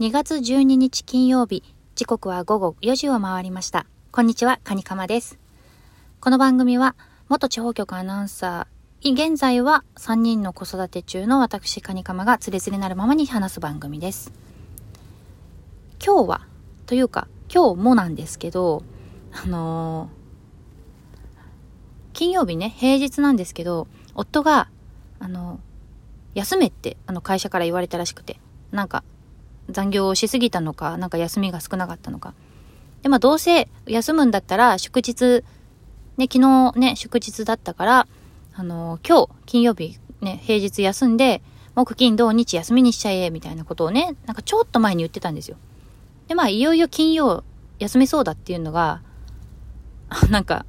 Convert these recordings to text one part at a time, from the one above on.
2月12日金曜日、時刻は午後4時を回りました。こんにちは、カニカマです。この番組は、元地方局アナウンサー、現在は3人の子育て中の私、カニカマがつれづれなるままに話す番組です。今日は、というか、今日もなんですけど、あのー金曜日ね、平日なんですけど、夫が、あの、休めって、あの、会社から言われたらしくて、なんか、残業をしすぎたのか、なんか休みが少なかったのか。で、まあ、どうせ休むんだったら、祝日、ね、昨日ね、祝日だったから、あの、今日、金曜日、ね、平日休んで、木金土日休みにしちゃえ、みたいなことをね、なんかちょっと前に言ってたんですよ。で、まあ、いよいよ金曜、休めそうだっていうのが、あ なんか、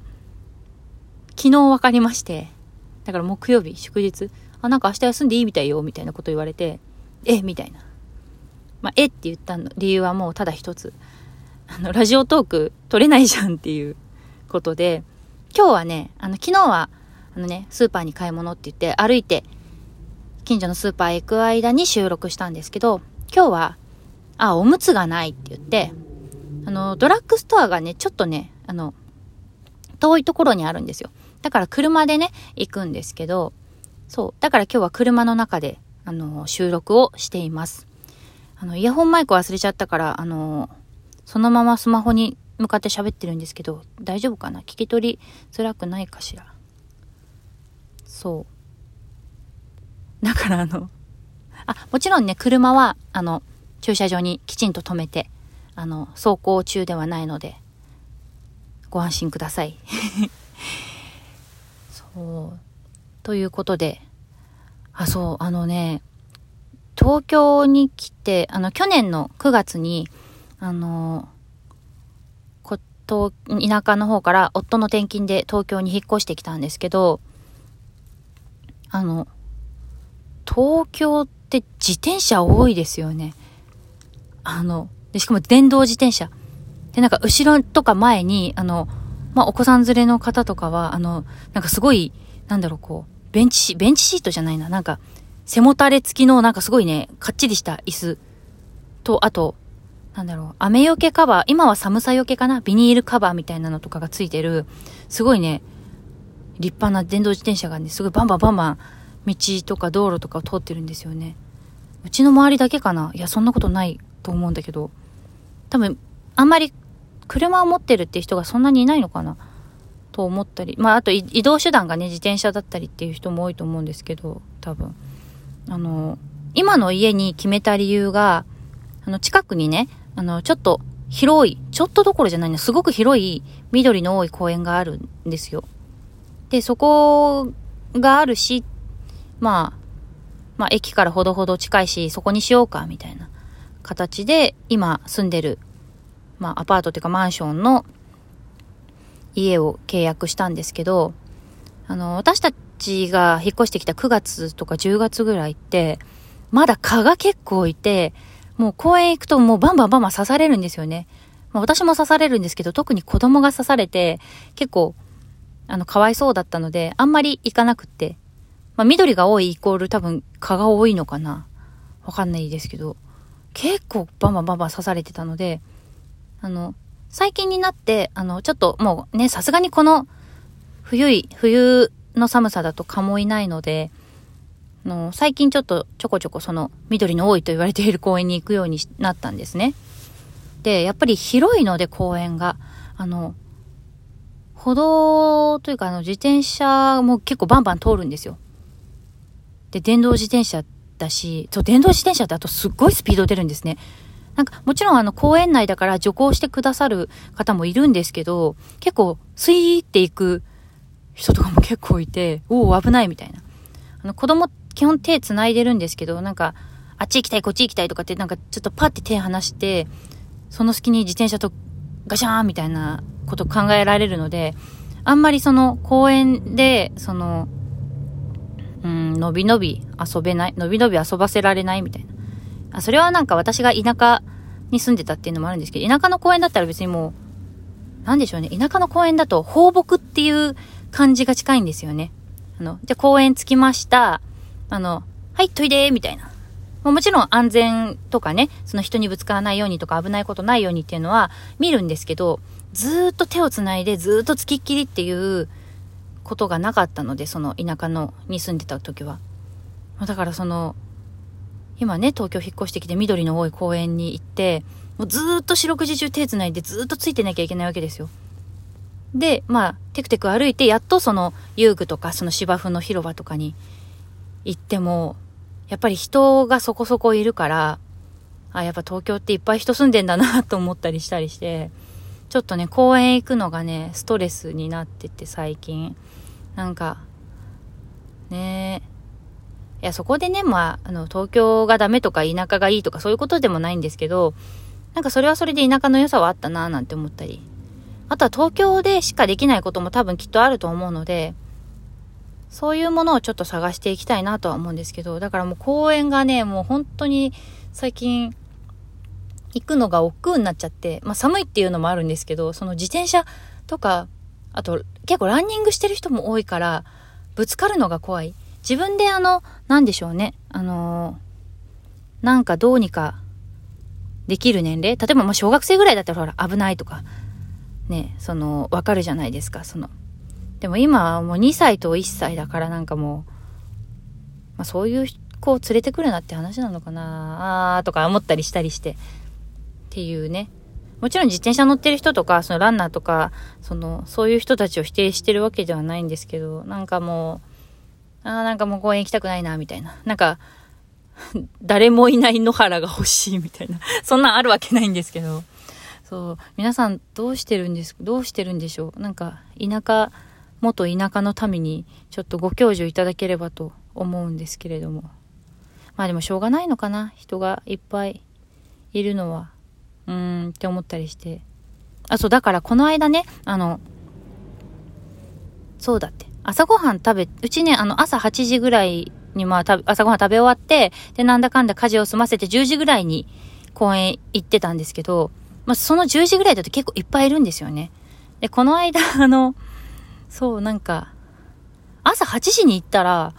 昨日分かりまして、だから木曜日、祝日、あ、なんか明日休んでいいみたいよ、みたいなこと言われて、え、みたいな。まあ、えって言ったの理由はもうただ一つ。あの、ラジオトーク取れないじゃんっていうことで、今日はね、あの、昨日は、あのね、スーパーに買い物って言って歩いて、近所のスーパーへ行く間に収録したんですけど、今日は、あ、おむつがないって言って、あの、ドラッグストアがね、ちょっとね、あの、遠いところにあるんですよ。だから車でね、行くんですけど、そう。だから今日は車の中で、あの、収録をしています。あの、イヤホンマイク忘れちゃったから、あの、そのままスマホに向かって喋ってるんですけど、大丈夫かな？聞き取りづらくないかしら？そう。だからあの、あ、もちろんね、車は、あの、駐車場にきちんと止めて、あの、走行中ではないので、ご安心ください。そう。ということで、あ、そう、あのね、東京に来て、あの、去年の9月に、あの、こと、田舎の方から夫の転勤で東京に引っ越してきたんですけど、あの、東京って自転車多いですよね。あの、でしかも電動自転車。で、なんか後ろとか前に、あの、まあ、お子さん連れの方とかは、あの、なんかすごい、なんだろう、こう、ベンチシ、ベンチシートじゃないな、なんか、背もたれ付きの、なんかすごいね、かっちりした椅子と、あと、なんだろう、雨よけカバー、今は寒さよけかな？ビニールカバーみたいなのとかがついてる、すごいね、立派な電動自転車がね、すごいバンバンバンバン、道とか道路とかを通ってるんですよね。うちの周りだけかな？いや、そんなことないと思うんだけど、多分、あんまり車を持ってるって人がそんなにいないのかな？と思ったり。まあ、あと移動手段がね、自転車だったりっていう人も多いと思うんですけど、多分。あの、今の家に決めた理由が、あの、近くにね、あの、ちょっと広い、ちょっとどころじゃないの、すごく広い緑の多い公園があるんですよ。で、そこがあるし、まあ、まあ、駅からほどほど近いし、そこにしようか、みたいな形で、今住んでるまあ、アパートっていうかマンションの家を契約したんですけど、あの、私たちちが引っ越してきた9月とか10月ぐらいって、まだ蚊が結構いて、もう公園行くともうバンバンバンバン刺されるんですよね。まあ、私も刺されるんですけど、特に子供が刺されて、結構、あの、かわいそうだったので、あんまり行かなくって。まあ、緑が多いイコール多分蚊が多いのかなわかんないですけど、結構バンバンバンバン刺されてたので、あの、最近になって、あの、ちょっともうね、さすがにこの冬い、冬の寒さだと蚊もいないので、の、最近ちょっとちょこちょこその緑の多いと言われている公園に行くようになったんですね。で、やっぱり広いので公園が、あの、歩道というかあの自転車も結構バンバン通るんですよ。で、電動自転車だし、そう、電動自転車ってあとすっごいスピード出るんですね。なんか、もちろんあの、公園内だから徐行してくださる方もいるんですけど、結構、スイーっていく人とかも結構いて、おお、危ないみたいな。あの、子供、基本手繋いでるんですけど、なんか、あっち行きたい、こっち行きたいとかって、なんか、ちょっとパって手離して、その隙に自転車とガシャーンみたいなこと考えられるので、あんまりその、公園で、その、うん、のびのび遊べない、のびのび遊ばせられないみたいな。あ、それはなんか私が田舎に住んでたっていうのもあるんですけど、田舎の公園だったら別にもう、なんでしょうね。田舎の公園だと放牧っていう感じが近いんですよね。あの、じゃ公園着きました。あの、はい、トイレみたいな。もちろん安全とかね、その人にぶつからないようにとか危ないことないようにっていうのは見るんですけど、ずっと手をつないでずっと付きっきりっていうことがなかったので、その田舎のに住んでた時は。だからその、今ね、東京引っ越してきて緑の多い公園に行って、もうずっと四六時中手つないでずっとついてなきゃいけないわけですよ。で、まあ、テクテク歩いて、やっとその遊具とかその芝生の広場とかに行っても、やっぱり人がそこそこいるから、あ、やっぱ東京っていっぱい人住んでんだなと思ったりしたりして、ちょっとね、公園行くのがね、ストレスになってて最近。なんか、ねいや、そこでね、まあ、あの、東京がダメとか田舎がいいとかそういうことでもないんですけど、なんかそれはそれで田舎の良さはあったなぁなんて思ったり。あとは東京でしかできないことも多分きっとあると思うので、そういうものをちょっと探していきたいなとは思うんですけど、だからもう公園がね、もう本当に最近行くのが億劫になっちゃって、まあ寒いっていうのもあるんですけど、その自転車とか、あと結構ランニングしてる人も多いから、ぶつかるのが怖い。自分であの、なんでしょうね。あのー、なんかどうにかできる年齢？例えばまあ小学生ぐらいだったらほら危ないとか、ね、その、わかるじゃないですか、その。でも今はもう2歳と1歳だからなんかもう、まあそういう子を連れてくるなって話なのかなあーとか思ったりしたりして。っていうね。もちろん自転車乗ってる人とか、そのランナーとか、その、そういう人たちを否定してるわけではないんですけど、なんかもう、ああ、なんかもう公園行きたくないな、みたいな。なんか、誰もいない野原が欲しいみたいな。そんなんあるわけないんですけど。そう。皆さんどうしてるんですどうしてるんでしょう？なんか、田舎、元田舎の民にちょっとご教授いただければと思うんですけれども。まあでもしょうがないのかな？人がいっぱいいるのは。うーんって思ったりして。あ、そう、だからこの間ね、あの、そうだって。朝ごはん食べ、うちね、あの、朝8時ぐらいにまあ、朝ごはん食べ終わって、で、なんだかんだ家事を済ませて10時ぐらいに公園行ってたんですけど、まあ、その10時ぐらいだと結構いっぱいいるんですよね。で、この間、あの、そう、なんか、朝8時に行ったら、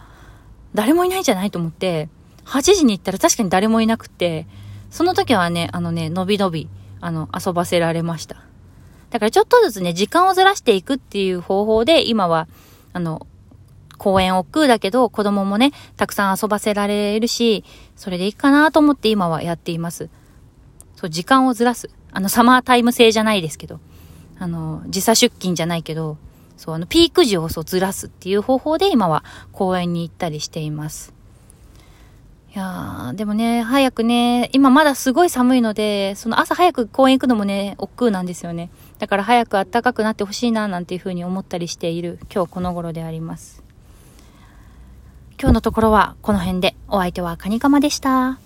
誰もいないんじゃないと思って、8時に行ったら確かに誰もいなくて、その時はね、あのね、のびのび、あの、遊ばせられました。だからちょっとずつね、時間をずらしていくっていう方法で、今は、あの、公園億劫だけど、子供もね、たくさん遊ばせられるし、それでいいかなと思って今はやっています。そう、時間をずらす。あの、サマータイム制じゃないですけど、あの、時差出勤じゃないけど、そう、あの、ピーク時をそうずらすっていう方法で今は公園に行ったりしています。いやー、でもね、早くね、今まだすごい寒いので、その朝早く公園行くのもね、億劫なんですよね。だから早く暖かくなってほしいな、なんていう風に思ったりしている今日この頃であります。今日のところはこの辺で、お相手はカニカマでした。